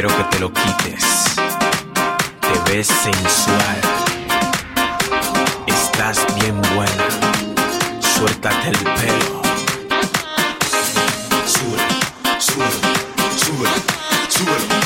quiero que te lo quites. Te ves sensual. Estás bien buena. Suéltate el pelo. Súbelo, súbelo, súbelo, súbelo.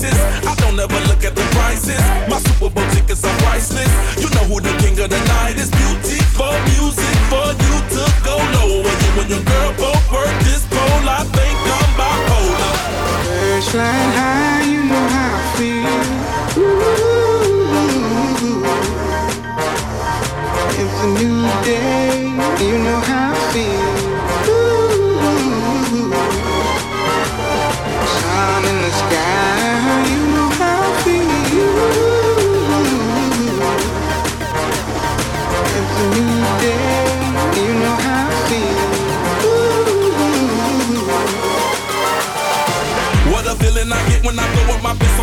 crisis. I don't ever look at the prices. My Super Bowl tickets are priceless. You know who the king of the night is. Beautiful music for you to go lower. You and your girl both work this pole. I think I'm bipolar. First.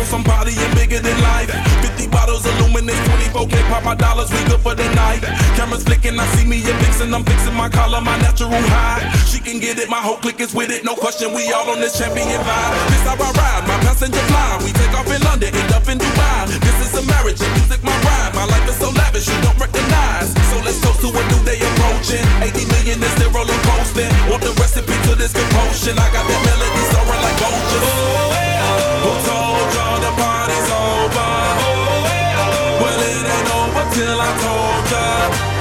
somebody and bigger than life. 50 bottles of luminous, 24k pop my dollars, we good for the night. Cameras flicking, I see me and fixing, I'm fixing my collar, my natural high. She can get it, my whole clique is with it, no question, we all on this champion vibe. This how I ride, my passenger fly, we take off in London, end up in Dubai. This is a marriage, and music my ride, my life is so lavish, you don't recognize. So let's toast to a new day approaching. 80 million is their roller coasting. Want the recipe to this compulsion? I got that melody soaring like vultures. Oh, told y'all the party's over? Oh, oh. Well, it ain't over till I told ya.